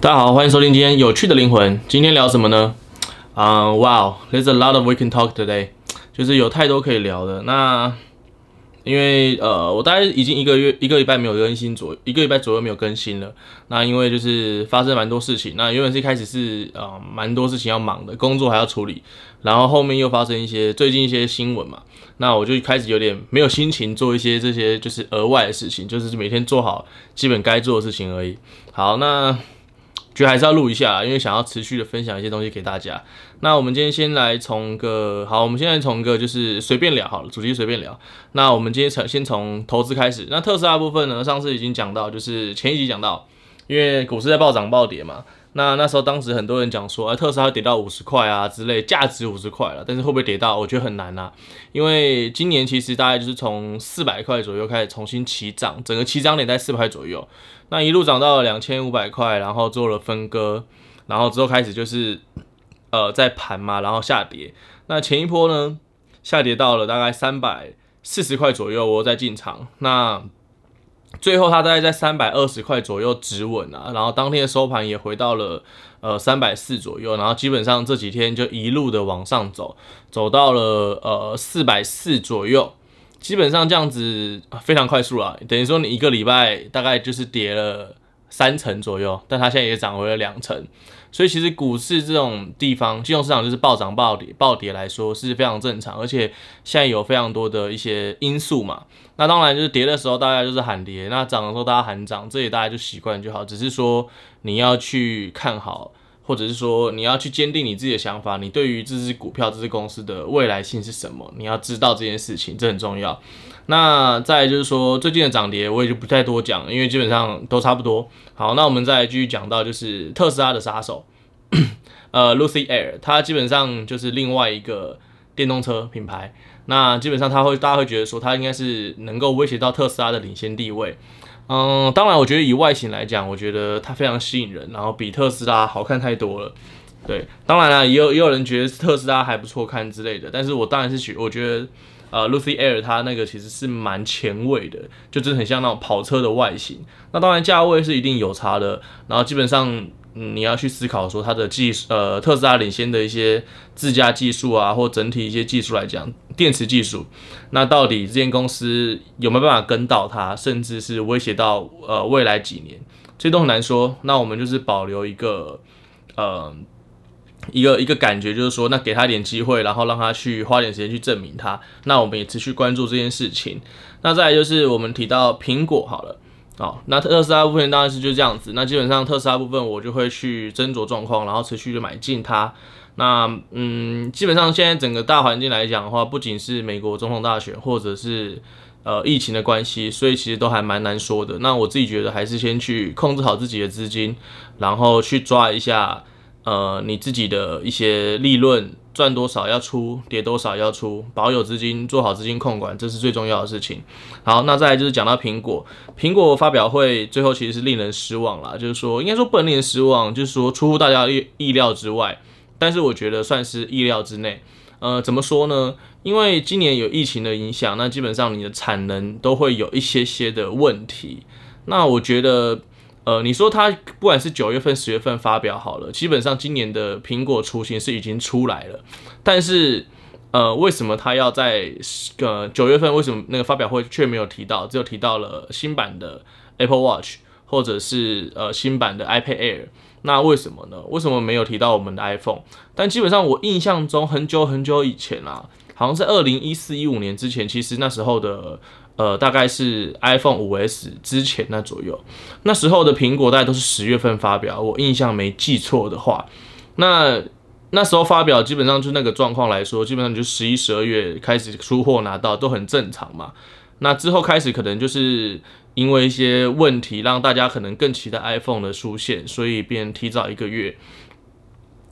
大家好，欢迎收听今天有趣的灵魂。今天聊什么呢？啊、uh,，Wow，there's a lot of we can talk today，就是有太多可以聊的。那因为呃，我大概已经一个月一个礼拜没有更新左一个礼拜左右没有更新了。那因为就是发生蛮多事情。那原本是一开始是呃蛮多事情要忙的，工作还要处理，然后后面又发生一些最近一些新闻嘛。那我就开始有点没有心情做一些这些就是额外的事情，就是每天做好基本该做的事情而已。好，那。觉得还是要录一下，因为想要持续的分享一些东西给大家。那我们今天先来从个好，我们现在从个就是随便聊好了，主题随便聊。那我们今天从先从投资开始。那特斯拉部分呢，上次已经讲到，就是前一集讲到，因为股市在暴涨暴跌嘛。那那时候当时很多人讲说，哎，特斯拉会跌到五十块啊之类，价值五十块了，但是会不会跌到？我觉得很难啊，因为今年其实大概就是从四百块左右开始重新起涨，整个起涨点在四百块左右，那一路涨到了两千五百块，然后做了分割，然后之后开始就是呃在盘嘛，然后下跌。那前一波呢，下跌到了大概三百四十块左右，我再进场。那最后，它大概在三百二十块左右止稳啊，然后当天的收盘也回到了呃三百四左右，然后基本上这几天就一路的往上走，走到了呃四百四左右，基本上这样子非常快速了，等于说你一个礼拜大概就是跌了三成左右，但它现在也涨回了两成。所以其实股市这种地方，金融市场就是暴涨暴跌，暴跌来说是非常正常，而且现在有非常多的一些因素嘛。那当然就是跌的时候大家就是喊跌，那涨的时候大家喊涨，这里大家就习惯就好。只是说你要去看好，或者是说你要去坚定你自己的想法，你对于这只股票、这只公司的未来性是什么，你要知道这件事情，这很重要。那再就是说最近的涨跌，我也就不太多讲，因为基本上都差不多。好，那我们再继续讲到就是特斯拉的杀手，呃，Lucy Air，它基本上就是另外一个电动车品牌。那基本上它会大家会觉得说它应该是能够威胁到特斯拉的领先地位。嗯，当然我觉得以外形来讲，我觉得它非常吸引人，然后比特斯拉好看太多了。对，当然了，也有也有人觉得特斯拉还不错看之类的，但是我当然是觉我觉得。呃，Lucy Air 它那个其实是蛮前卫的，就真的很像那种跑车的外形。那当然价位是一定有差的，然后基本上，你要去思考说它的技术，呃，特斯拉领先的一些自驾技术啊，或整体一些技术来讲，电池技术，那到底这间公司有没有办法跟到它，甚至是威胁到呃未来几年，这都很难说。那我们就是保留一个，呃。一个一个感觉就是说，那给他一点机会，然后让他去花点时间去证明他。那我们也持续关注这件事情。那再来就是我们提到苹果好了，好，那特斯拉部分当然是就这样子。那基本上特斯拉部分我就会去斟酌状况，然后持续的买进它。那嗯，基本上现在整个大环境来讲的话，不仅是美国总统大选，或者是呃疫情的关系，所以其实都还蛮难说的。那我自己觉得还是先去控制好自己的资金，然后去抓一下。呃，你自己的一些利润赚多少要出，跌多少要出，保有资金，做好资金控管，这是最重要的事情。好，那再来就是讲到苹果，苹果发表会最后其实是令人失望啦，就是说应该说不能令人失望，就是说出乎大家意意料之外，但是我觉得算是意料之内。呃，怎么说呢？因为今年有疫情的影响，那基本上你的产能都会有一些些的问题。那我觉得。呃，你说它不管是九月份、十月份发表好了，基本上今年的苹果雏形是已经出来了，但是呃，为什么它要在呃九月份为什么那个发表会却没有提到，只有提到了新版的 Apple Watch 或者是呃新版的 iPad Air？那为什么呢？为什么没有提到我们的 iPhone？但基本上我印象中很久很久以前啊，好像是二零一四一五年之前，其实那时候的。呃，大概是 iPhone 5S 之前那左右，那时候的苹果大概都是十月份发表，我印象没记错的话，那那时候发表基本上就那个状况来说，基本上就十一、十二月开始出货拿到都很正常嘛。那之后开始可能就是因为一些问题，让大家可能更期待 iPhone 的出现，所以便提早一个月。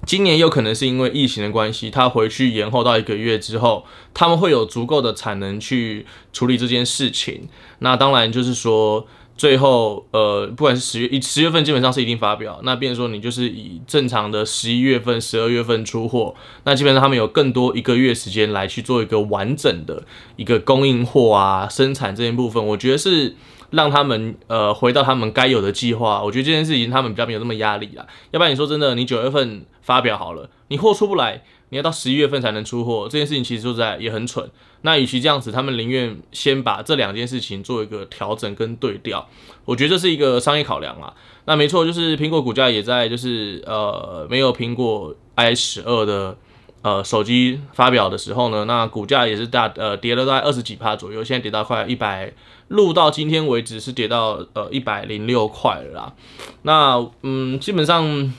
今年有可能是因为疫情的关系，他回去延后到一个月之后，他们会有足够的产能去处理这件事情。那当然就是说，最后呃，不管是十月，十月份基本上是一定发表。那变说你就是以正常的十一月份、十二月份出货，那基本上他们有更多一个月时间来去做一个完整的一个供应货啊、生产这一部分，我觉得是让他们呃回到他们该有的计划。我觉得这件事情他们比较没有那么压力啦。要不然你说真的，你九月份发表好了，你货出不来，你要到十一月份才能出货，这件事情其实说实在也很蠢。那与其这样子，他们宁愿先把这两件事情做一个调整跟对调。我觉得这是一个商业考量啊。那没错，就是苹果股价也在就是呃没有苹果 i 十二的。呃，手机发表的时候呢，那股价也是大呃跌了大概二十几趴左右，现在跌到快一百，录到今天为止是跌到呃一百零六块了啦。那嗯，基本上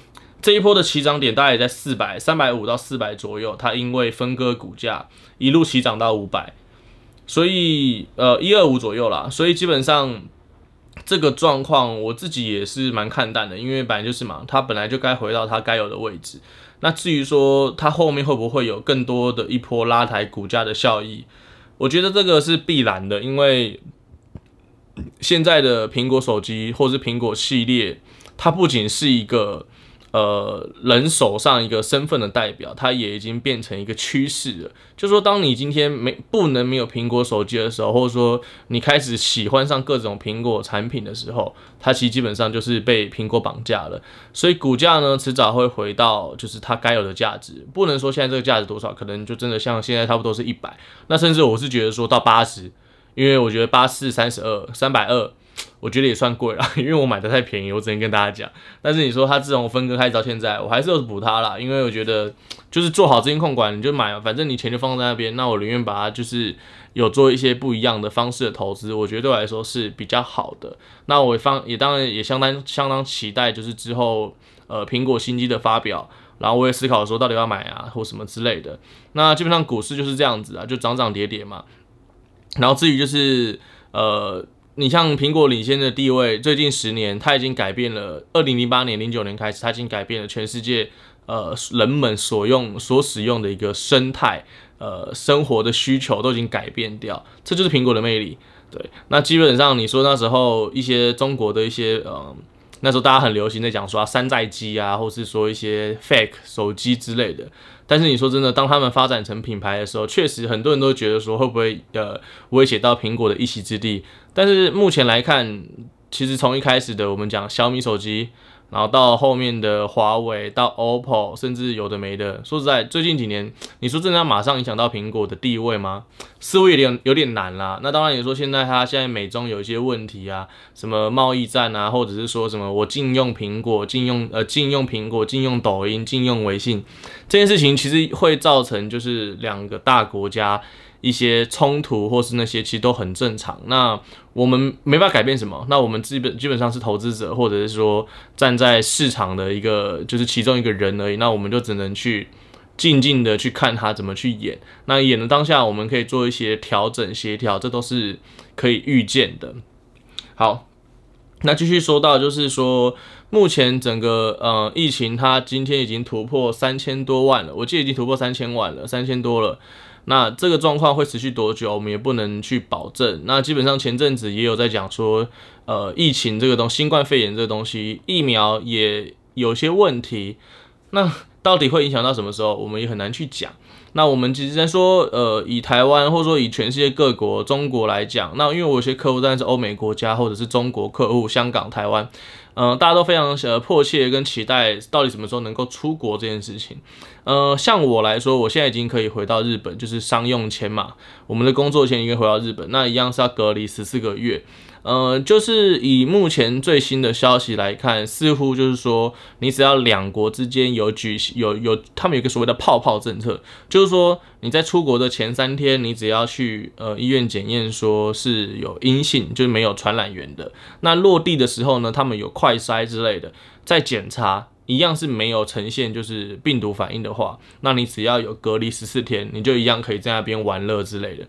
这一波的起涨点大概也在四百三百五到四百左右，它因为分割股价一路起涨到五百，所以呃一二五左右啦。所以基本上这个状况我自己也是蛮看淡的，因为本来就是嘛，它本来就该回到它该有的位置。那至于说它后面会不会有更多的一波拉抬股价的效益，我觉得这个是必然的，因为现在的苹果手机或是苹果系列，它不仅是一个。呃，人手上一个身份的代表，它也已经变成一个趋势了。就说，当你今天没不能没有苹果手机的时候，或者说你开始喜欢上各种苹果产品的时候，它其实基本上就是被苹果绑架了。所以股价呢，迟早会回到就是它该有的价值。不能说现在这个价值多少，可能就真的像现在差不多是一百。那甚至我是觉得说到八十，因为我觉得八四三十二三百二。我觉得也算贵了，因为我买的太便宜，我只能跟大家讲。但是你说它自从分割开到现在，我还是有补它啦，因为我觉得就是做好资金控管，你就买，反正你钱就放在那边。那我宁愿把它就是有做一些不一样的方式的投资，我觉得对我来说是比较好的。那我放也当然也相当相当期待，就是之后呃苹果新机的发表，然后我也思考说到底要买啊或什么之类的。那基本上股市就是这样子啊，就涨涨跌跌嘛。然后至于就是呃。你像苹果领先的地位，最近十年，它已经改变了。二零零八年、零九年开始，它已经改变了全世界呃人们所用、所使用的一个生态，呃生活的需求都已经改变掉。这就是苹果的魅力。对，那基本上你说那时候一些中国的一些嗯。那时候大家很流行在讲说山寨机啊，或是说一些 fake 手机之类的。但是你说真的，当他们发展成品牌的时候，确实很多人都觉得说会不会呃威胁到苹果的一席之地。但是目前来看，其实从一开始的我们讲小米手机。然后到后面的华为，到 OPPO，甚至有的没的。说实在，最近几年，你说真的要马上影响到苹果的地位吗？似乎有点有点难啦。那当然，你说现在它现在美中有一些问题啊，什么贸易战啊，或者是说什么我禁用苹果，禁用呃禁用苹果，禁用抖音，禁用微信，这件事情其实会造成就是两个大国家。一些冲突或是那些其实都很正常，那我们没办法改变什么，那我们基本基本上是投资者，或者是说站在市场的一个就是其中一个人而已，那我们就只能去静静的去看他怎么去演，那演的当下我们可以做一些调整协调，这都是可以预见的。好，那继续说到就是说目前整个呃疫情它今天已经突破三千多万了，我记得已经突破三千万了，三千多了。那这个状况会持续多久，我们也不能去保证。那基本上前阵子也有在讲说，呃，疫情这个东西，新冠肺炎这个东西，疫苗也有些问题。那到底会影响到什么时候，我们也很难去讲。那我们其实在说，呃，以台湾或者说以全世界各国，中国来讲，那因为我有些客户当然是欧美国家或者是中国客户，香港、台湾。嗯、大家都非常呃迫切跟期待，到底什么时候能够出国这件事情。呃，像我来说，我现在已经可以回到日本，就是商用签嘛，我们的工作签应该回到日本，那一样是要隔离十四个月。呃，就是以目前最新的消息来看，似乎就是说，你只要两国之间有举有有，他们有个所谓的泡泡政策，就是说你在出国的前三天，你只要去呃医院检验说是有阴性，就是没有传染源的。那落地的时候呢，他们有快筛之类的，在检查。一样是没有呈现就是病毒反应的话，那你只要有隔离十四天，你就一样可以在那边玩乐之类的。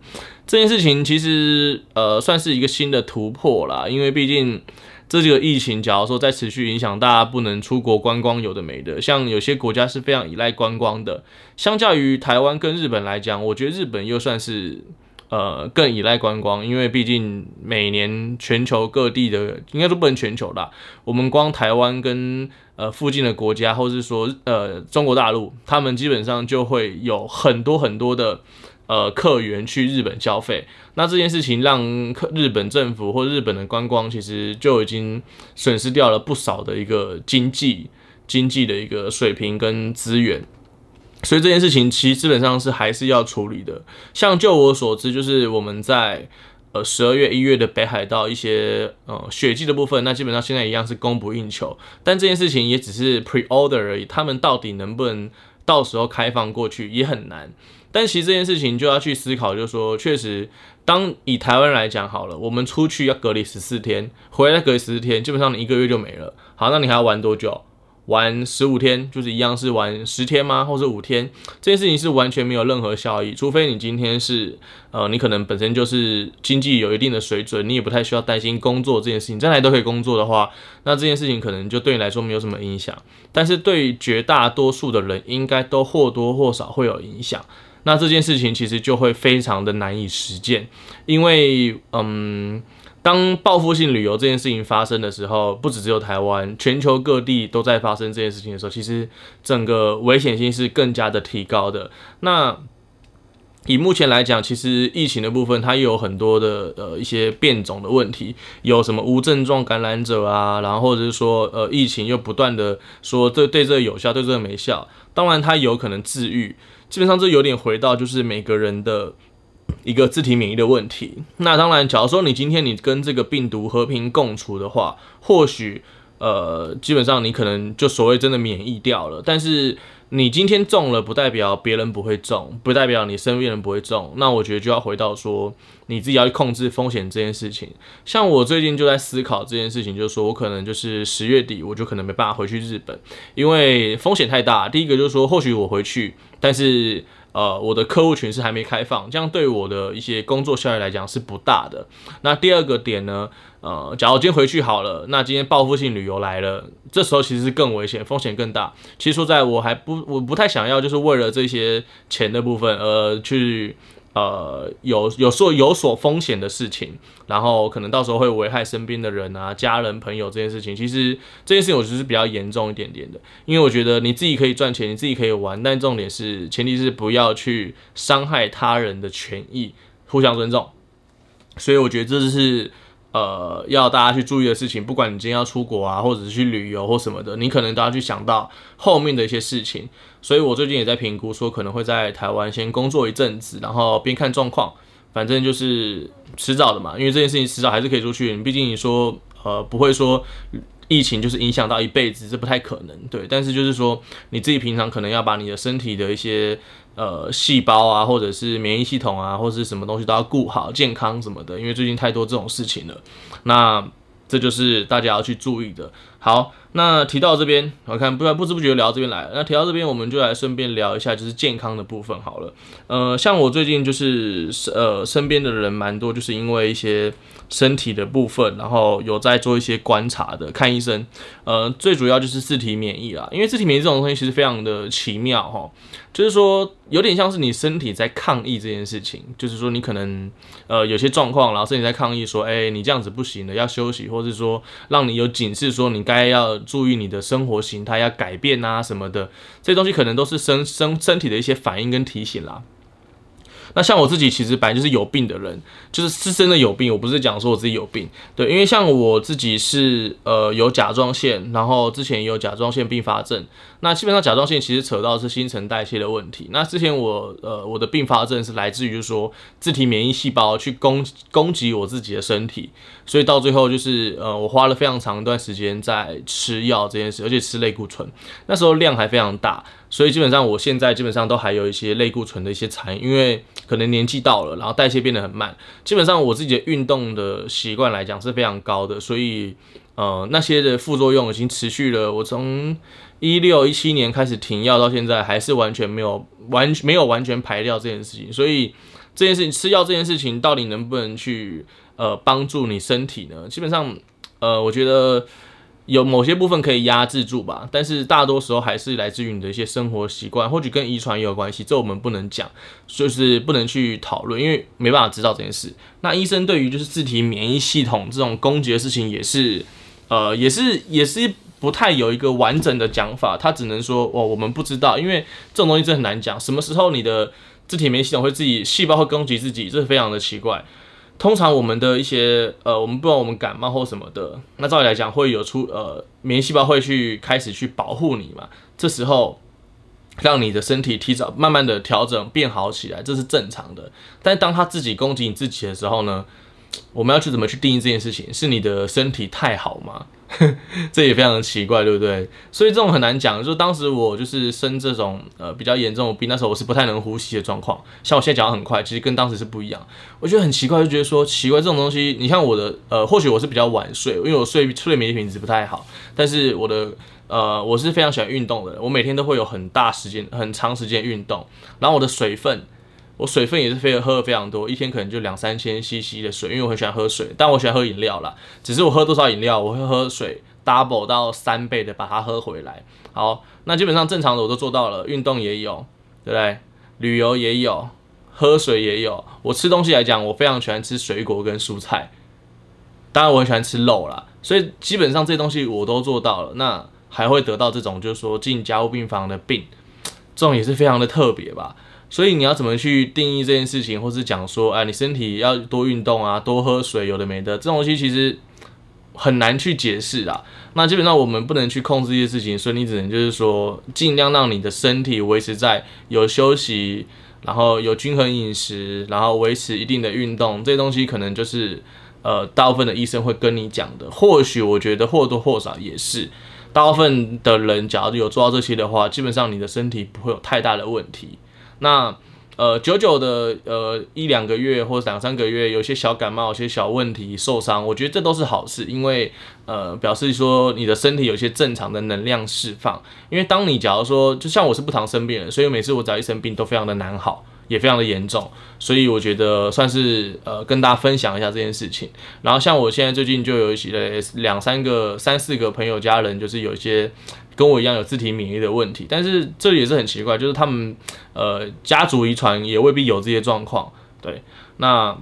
这件事情其实呃算是一个新的突破啦，因为毕竟这几个疫情，假如说再持续影响，大家不能出国观光，有的没的。像有些国家是非常依赖观光的，相较于台湾跟日本来讲，我觉得日本又算是。呃，更依赖观光，因为毕竟每年全球各地的，应该说不能全球啦，我们光台湾跟呃附近的国家，或是说呃中国大陆，他们基本上就会有很多很多的呃客源去日本消费。那这件事情让客日本政府或日本的观光其实就已经损失掉了不少的一个经济经济的一个水平跟资源。所以这件事情其实基本上是还是要处理的。像就我所知，就是我们在呃十二月、一月的北海道一些呃雪季的部分，那基本上现在一样是供不应求。但这件事情也只是 pre-order 而已，他们到底能不能到时候开放过去也很难。但其实这件事情就要去思考，就是说，确实，当以台湾来讲好了，我们出去要隔离十四天，回来隔离十四天，基本上你一个月就没了。好，那你还要玩多久？玩十五天就是一样是玩十天吗？或者五天？这件事情是完全没有任何效益，除非你今天是呃，你可能本身就是经济有一定的水准，你也不太需要担心工作这件事情，将来都可以工作的话，那这件事情可能就对你来说没有什么影响。但是对绝大多数的人，应该都或多或少会有影响。那这件事情其实就会非常的难以实践，因为嗯。当报复性旅游这件事情发生的时候，不只只有台湾，全球各地都在发生这件事情的时候，其实整个危险性是更加的提高的。那以目前来讲，其实疫情的部分它又有很多的呃一些变种的问题，有什么无症状感染者啊，然后或者是说呃疫情又不断的说对对这个有效，对这个没效，当然它有可能治愈。基本上这有点回到就是每个人的。一个自体免疫的问题。那当然，假如说你今天你跟这个病毒和平共处的话，或许呃，基本上你可能就所谓真的免疫掉了。但是你今天中了，不代表别人不会中，不代表你身边人不会中。那我觉得就要回到说，你自己要去控制风险这件事情。像我最近就在思考这件事情，就是说我可能就是十月底，我就可能没办法回去日本，因为风险太大。第一个就是说，或许我回去，但是。呃，我的客户群是还没开放，这样对我的一些工作效率来讲是不大的。那第二个点呢，呃，假如今天回去好了，那今天报复性旅游来了，这时候其实是更危险，风险更大。其实说在我还不，我不太想要，就是为了这些钱的部分而去。呃，有有说有所风险的事情，然后可能到时候会危害身边的人啊、家人、朋友这件事情，其实这件事情我觉得是比较严重一点点的，因为我觉得你自己可以赚钱，你自己可以玩，但重点是前提是不要去伤害他人的权益，互相尊重。所以我觉得这是。呃，要大家去注意的事情，不管你今天要出国啊，或者是去旅游或什么的，你可能都要去想到后面的一些事情。所以我最近也在评估，说可能会在台湾先工作一阵子，然后边看状况，反正就是迟早的嘛。因为这件事情迟早还是可以出去，毕竟你说呃不会说疫情就是影响到一辈子，这不太可能，对。但是就是说你自己平常可能要把你的身体的一些。呃，细胞啊，或者是免疫系统啊，或者是什么东西都要顾好健康什么的，因为最近太多这种事情了。那这就是大家要去注意的。好，那提到这边，我看不然不知不觉聊到这边来了。那提到这边，我们就来顺便聊一下，就是健康的部分好了。呃，像我最近就是呃身边的人蛮多，就是因为一些身体的部分，然后有在做一些观察的，看医生。呃，最主要就是自体免疫啦，因为自体免疫这种东西其实非常的奇妙哈，就是说有点像是你身体在抗议这件事情，就是说你可能呃有些状况，然后身体在抗议说，哎、你这样子不行的，要休息，或者是说让你有警示说你。该该要注意你的生活形态要改变啊什么的，这东西可能都是身身身体的一些反应跟提醒啦。那像我自己其实本来就是有病的人，就是是真的有病，我不是讲说我自己有病，对，因为像我自己是呃有甲状腺，然后之前也有甲状腺并发症，那基本上甲状腺其实扯到是新陈代谢的问题。那之前我呃我的并发症是来自于就是说自体免疫细胞去攻攻击我自己的身体，所以到最后就是呃我花了非常长一段时间在吃药这件事，而且吃类固醇，那时候量还非常大。所以基本上，我现在基本上都还有一些类固醇的一些残，因为可能年纪到了，然后代谢变得很慢。基本上我自己的运动的习惯来讲是非常高的，所以呃那些的副作用已经持续了。我从一六一七年开始停药到现在，还是完全没有完没有完全排掉这件事情。所以这件事情吃药这件事情到底能不能去呃帮助你身体呢？基本上呃我觉得。有某些部分可以压制住吧，但是大多时候还是来自于你的一些生活习惯，或许跟遗传也有关系，这我们不能讲，就是不能去讨论，因为没办法知道这件事。那医生对于就是自体免疫系统这种攻击的事情，也是，呃，也是也是不太有一个完整的讲法，他只能说哦，我们不知道，因为这种东西真的很难讲，什么时候你的自体免疫系统会自己细胞会攻击自己，这是非常的奇怪。通常我们的一些呃，我们不管我们感冒或什么的，那照理来讲会有出呃，免疫细胞会去开始去保护你嘛，这时候让你的身体提早慢慢的调整变好起来，这是正常的。但当它自己攻击你自己的时候呢，我们要去怎么去定义这件事情？是你的身体太好吗？这也非常的奇怪，对不对？所以这种很难讲。就当时我就是生这种呃比较严重的病，那时候我是不太能呼吸的状况。像我现在讲的很快，其实跟当时是不一样。我觉得很奇怪，就觉得说奇怪这种东西。你看我的呃，或许我是比较晚睡，因为我睡睡眠品质不太好。但是我的呃，我是非常喜欢运动的，我每天都会有很大时间、很长时间运动。然后我的水分。我水分也是非常喝的非常多，一天可能就两三千 CC 的水，因为我很喜欢喝水，但我喜欢喝饮料啦。只是我喝多少饮料，我会喝水 double 到三倍的把它喝回来。好，那基本上正常的我都做到了，运动也有，对不对？旅游也有，喝水也有。我吃东西来讲，我非常喜欢吃水果跟蔬菜，当然我很喜欢吃肉啦。所以基本上这些东西我都做到了，那还会得到这种就是说进加护病房的病，这种也是非常的特别吧。所以你要怎么去定义这件事情，或是讲说，哎，你身体要多运动啊，多喝水，有的没的，这种东西其实很难去解释啦。那基本上我们不能去控制一些事情，所以你只能就是说，尽量让你的身体维持在有休息，然后有均衡饮食，然后维持一定的运动，这些东西可能就是呃，大部分的医生会跟你讲的。或许我觉得或多或少也是，大部分的人假如有做到这些的话，基本上你的身体不会有太大的问题。那呃，久久的呃一两个月或者两三个月，有些小感冒、有些小问题、受伤，我觉得这都是好事，因为呃表示说你的身体有些正常的能量释放。因为当你假如说，就像我是不常生病的，所以每次我只要一生病都非常的难好，也非常的严重，所以我觉得算是呃跟大家分享一下这件事情。然后像我现在最近就有一些两三个、三四个朋友家人，就是有一些。跟我一样有自体免疫的问题，但是这也是很奇怪，就是他们呃家族遗传也未必有这些状况，对，那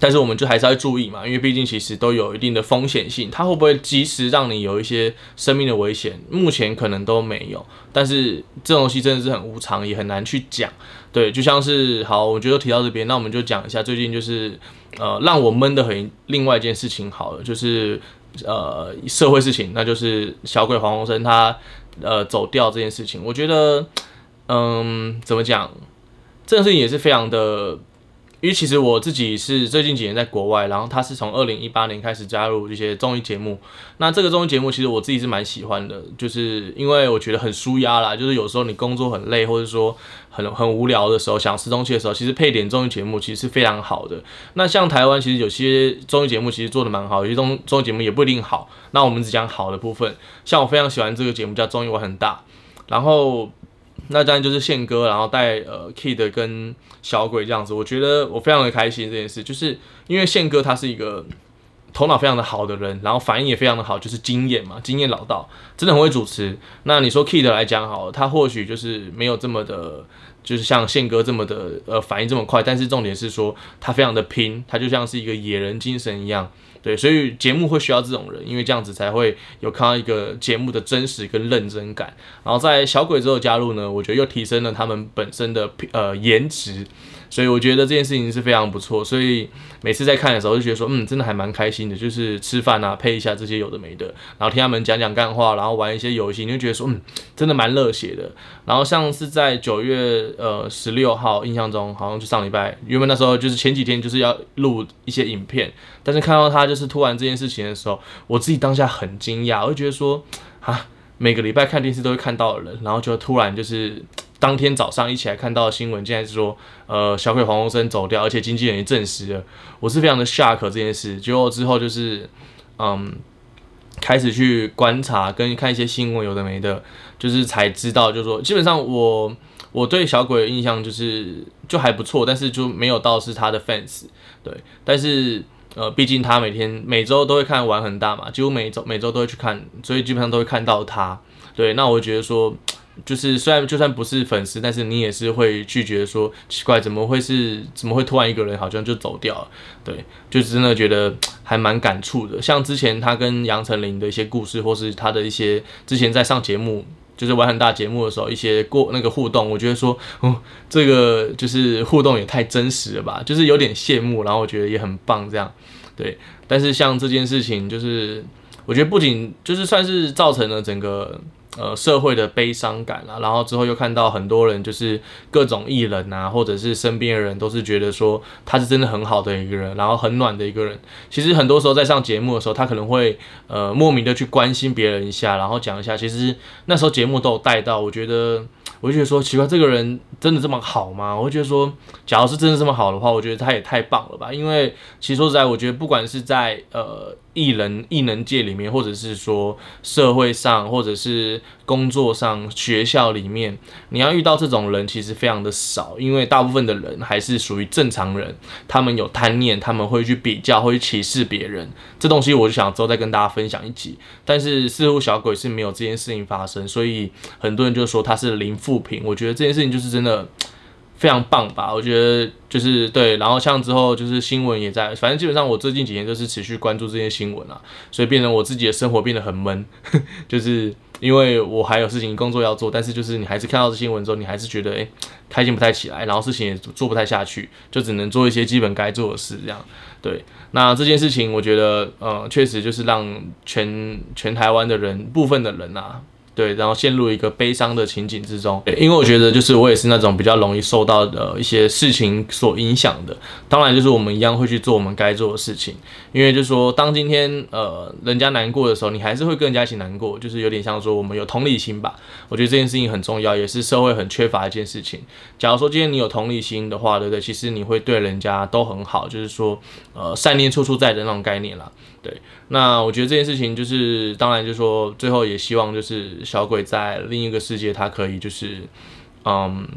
但是我们就还是要注意嘛，因为毕竟其实都有一定的风险性，它会不会及时让你有一些生命的危险？目前可能都没有，但是这东西真的是很无常，也很难去讲，对，就像是好，我觉得提到这边，那我们就讲一下最近就是呃让我闷得很另外一件事情好了，就是。呃，社会事情，那就是小鬼黄鸿升他呃走掉这件事情，我觉得，嗯，怎么讲，这件事情也是非常的。因为其实我自己是最近几年在国外，然后他是从二零一八年开始加入这些综艺节目。那这个综艺节目其实我自己是蛮喜欢的，就是因为我觉得很舒压啦。就是有时候你工作很累，或者说很很无聊的时候，想吃东西的时候，其实配点综艺节目其实是非常好的。那像台湾其实有些综艺节目其实做得蛮好，有些综综艺节目也不一定好。那我们只讲好的部分。像我非常喜欢这个节目叫《综艺我很大》，然后。那当然就是宪哥，然后带呃 Kid 跟小鬼这样子，我觉得我非常的开心这件事，就是因为宪哥他是一个头脑非常的好的人，然后反应也非常的好，就是经验嘛，经验老道，真的很会主持。那你说 Kid 来讲好了，他或许就是没有这么的，就是像宪哥这么的呃反应这么快，但是重点是说他非常的拼，他就像是一个野人精神一样。对，所以节目会需要这种人，因为这样子才会有看到一个节目的真实跟认真感。然后在小鬼之后加入呢，我觉得又提升了他们本身的呃颜值。所以我觉得这件事情是非常不错，所以每次在看的时候就觉得说，嗯，真的还蛮开心的，就是吃饭啊，配一下这些有的没的，然后听他们讲讲干话，然后玩一些游戏，你就觉得说，嗯，真的蛮热血的。然后像是在九月呃十六号，印象中好像就上礼拜，原本那时候就是前几天就是要录一些影片，但是看到他就是突然这件事情的时候，我自己当下很惊讶，我就觉得说，啊，每个礼拜看电视都会看到的人，然后就突然就是。当天早上一起来看到新闻，竟然是说，呃，小鬼黄鸿升走掉，而且经纪人也证实了，我是非常的 shock 这件事。结果之后就是，嗯，开始去观察跟看一些新闻，有的没的，就是才知道，就是说，基本上我我对小鬼的印象就是就还不错，但是就没有到是他的 fans，对，但是呃，毕竟他每天每周都会看玩很大嘛，几乎每周每周都会去看，所以基本上都会看到他，对，那我觉得说。就是虽然就算不是粉丝，但是你也是会拒绝说奇怪，怎么会是怎么会突然一个人好像就走掉了？对，就真的觉得还蛮感触的。像之前他跟杨丞琳的一些故事，或是他的一些之前在上节目，就是玩很大节目的时候一些过那个互动，我觉得说，哦，这个就是互动也太真实了吧，就是有点羡慕，然后我觉得也很棒这样，对。但是像这件事情，就是我觉得不仅就是算是造成了整个。呃，社会的悲伤感啊，然后之后又看到很多人，就是各种艺人啊，或者是身边的人，都是觉得说他是真的很好的一个人，然后很暖的一个人。其实很多时候在上节目的时候，他可能会呃莫名的去关心别人一下，然后讲一下。其实那时候节目都有带到，我觉得。我就觉得说奇怪，这个人真的这么好吗？我就觉得说，假如是真的这么好的话，我觉得他也太棒了吧。因为其实说实在，我觉得不管是在呃艺人艺能界里面，或者是说社会上，或者是工作上、学校里面，你要遇到这种人其实非常的少。因为大部分的人还是属于正常人，他们有贪念，他们会去比较，会去歧视别人。这东西我就想之后再跟大家分享一集。但是似乎小鬼是没有这件事情发生，所以很多人就说他是零。负评，我觉得这件事情就是真的非常棒吧。我觉得就是对，然后像之后就是新闻也在，反正基本上我最近几年都是持续关注这些新闻啊，所以变成我自己的生活变得很闷，就是因为我还有事情工作要做，但是就是你还是看到这新闻之后，你还是觉得诶、开心不太起来，然后事情也做不太下去，就只能做一些基本该做的事这样。对，那这件事情我觉得呃，确实就是让全全台湾的人部分的人啊。对，然后陷入一个悲伤的情景之中。因为我觉得，就是我也是那种比较容易受到的一些事情所影响的。当然，就是我们一样会去做我们该做的事情。因为就是说，当今天呃人家难过的时候，你还是会跟人家一起难过，就是有点像说我们有同理心吧。我觉得这件事情很重要，也是社会很缺乏一件事情。假如说今天你有同理心的话，对不对？其实你会对人家都很好，就是说呃善念处处在的那种概念啦。对，那我觉得这件事情就是，当然就是说，最后也希望就是小鬼在另一个世界，他可以就是，嗯，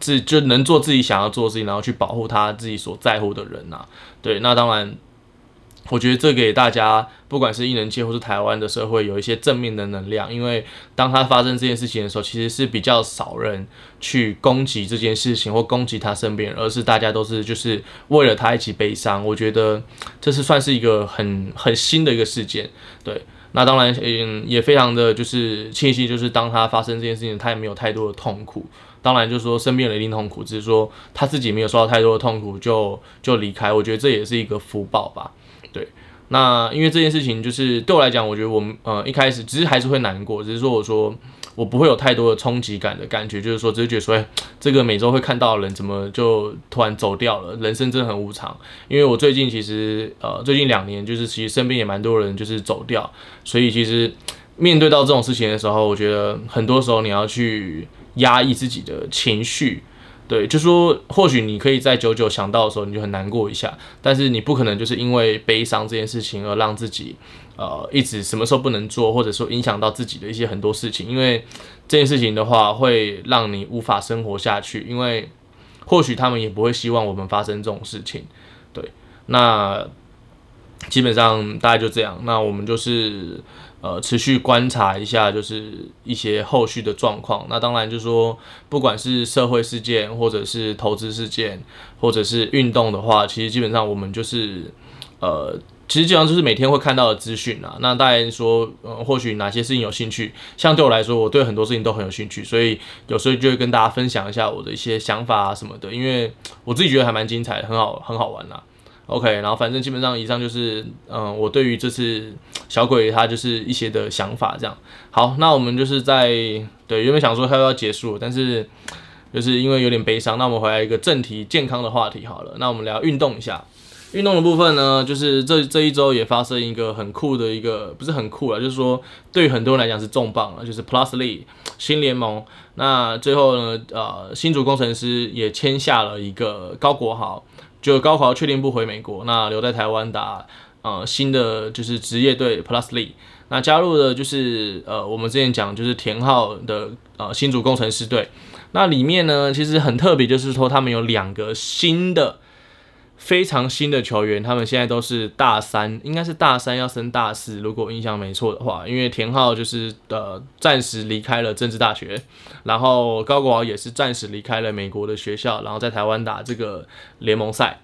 自就能做自己想要做的事情，然后去保护他自己所在乎的人呐、对，那当然。我觉得这给大家，不管是艺人界或是台湾的社会，有一些正面的能量。因为当他发生这件事情的时候，其实是比较少人去攻击这件事情或攻击他身边，而是大家都是就是为了他一起悲伤。我觉得这是算是一个很很新的一个事件。对，那当然，嗯，也非常的就是庆幸，就是当他发生这件事情，他也没有太多的痛苦。当然，就是说身边人一定痛苦，只是说他自己没有受到太多的痛苦就就离开。我觉得这也是一个福报吧。对，那因为这件事情就是对我来讲，我觉得我们呃一开始只是还是会难过，只是说我说我不会有太多的冲击感的感觉，就是说只是觉得说，哎，这个每周会看到的人怎么就突然走掉了？人生真的很无常。因为我最近其实呃最近两年就是其实身边也蛮多人就是走掉，所以其实面对到这种事情的时候，我觉得很多时候你要去压抑自己的情绪。对，就说，或许你可以在久久想到的时候，你就很难过一下，但是你不可能就是因为悲伤这件事情而让自己，呃，一直什么时候不能做，或者说影响到自己的一些很多事情，因为这件事情的话会让你无法生活下去，因为或许他们也不会希望我们发生这种事情。对，那基本上大概就这样，那我们就是。呃，持续观察一下，就是一些后续的状况。那当然就是说，不管是社会事件，或者是投资事件，或者是运动的话，其实基本上我们就是，呃，其实基本上就是每天会看到的资讯啊。那当然说，呃，或许哪些事情有兴趣，像对我来说，我对很多事情都很有兴趣，所以有时候就会跟大家分享一下我的一些想法啊什么的，因为我自己觉得还蛮精彩的，很好，很好玩啦。OK，然后反正基本上以上就是，嗯、我对于这次小鬼他就是一些的想法这样。好，那我们就是在对原本想说他要结束，但是就是因为有点悲伤，那我们回来一个正题健康的话题好了。那我们聊运动一下，运动的部分呢，就是这这一周也发生一个很酷的一个，不是很酷了，就是说对于很多人来讲是重磅了，就是 plus lee 新联盟。那最后呢，呃，新竹工程师也签下了一个高国豪。就高考确定不回美国，那留在台湾打呃新的就是职业队 Plus Lee 那加入的就是呃我们之前讲就是田浩的呃新竹工程师队，那里面呢其实很特别，就是说他们有两个新的。非常新的球员，他们现在都是大三，应该是大三要升大四，如果印象没错的话。因为田浩就是呃暂时离开了政治大学，然后高国豪也是暂时离开了美国的学校，然后在台湾打这个联盟赛。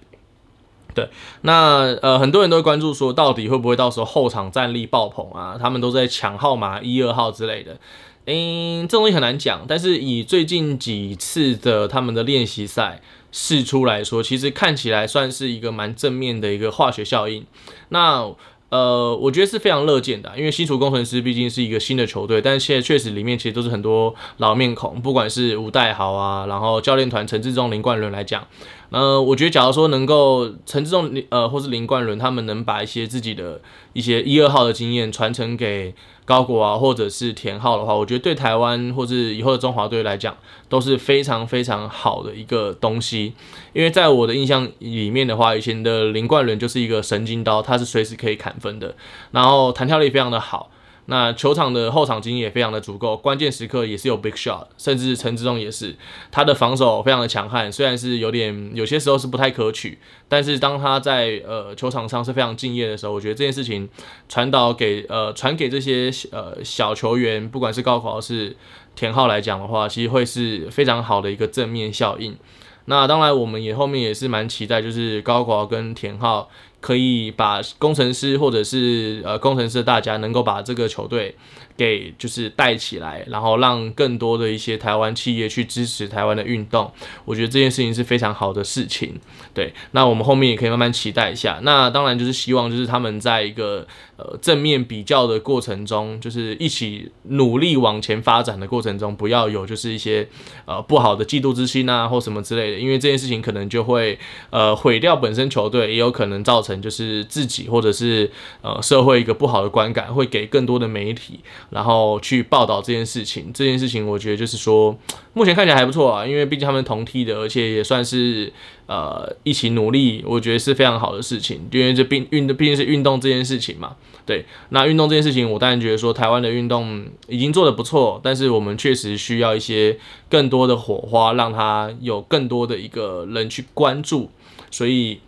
对，那呃很多人都会关注说，到底会不会到时候后场战力爆棚啊？他们都在抢号码一二号之类的。嗯，这东西很难讲，但是以最近几次的他们的练习赛试出来说，其实看起来算是一个蛮正面的一个化学效应。那呃，我觉得是非常乐见的，因为新竹工程师毕竟是一个新的球队，但是现在确实里面其实都是很多老面孔，不管是吴岱豪啊，然后教练团陈志忠、林冠伦来讲，呃，我觉得假如说能够陈志忠呃或是林冠伦他们能把一些自己的一些一二号的经验传承给。高国啊，或者是田浩的话，我觉得对台湾或是以后的中华队来讲都是非常非常好的一个东西。因为在我的印象里面的话，以前的林冠伦就是一个神经刀，他是随时可以砍分的，然后弹跳力非常的好。那球场的后场经验也非常的足够，关键时刻也是有 big shot，甚至陈志忠也是，他的防守非常的强悍，虽然是有点有些时候是不太可取，但是当他在呃球场上是非常敬业的时候，我觉得这件事情传导给呃传给这些呃小球员，不管是高考还是田浩来讲的话，其实会是非常好的一个正面效应。那当然，我们也后面也是蛮期待，就是高国豪跟田浩。可以把工程师或者是呃工程师的大家能够把这个球队给就是带起来，然后让更多的一些台湾企业去支持台湾的运动，我觉得这件事情是非常好的事情。对，那我们后面也可以慢慢期待一下。那当然就是希望就是他们在一个呃正面比较的过程中，就是一起努力往前发展的过程中，不要有就是一些呃不好的嫉妒之心啊或什么之类的，因为这件事情可能就会呃毁掉本身球队，也有可能造成就是自己或者是呃社会一个不好的观感，会给更多的媒体。然后去报道这件事情，这件事情我觉得就是说，目前看起来还不错啊，因为毕竟他们同梯的，而且也算是呃一起努力，我觉得是非常好的事情。因为这并运的毕竟是运动这件事情嘛，对。那运动这件事情，我当然觉得说台湾的运动已经做得不错，但是我们确实需要一些更多的火花，让它有更多的一个人去关注，所以。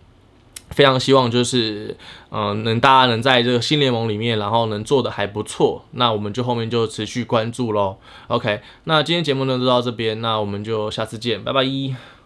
非常希望就是，嗯、能大家能在这个新联盟里面，然后能做的还不错，那我们就后面就持续关注喽。OK，那今天节目呢就到这边，那我们就下次见，拜拜。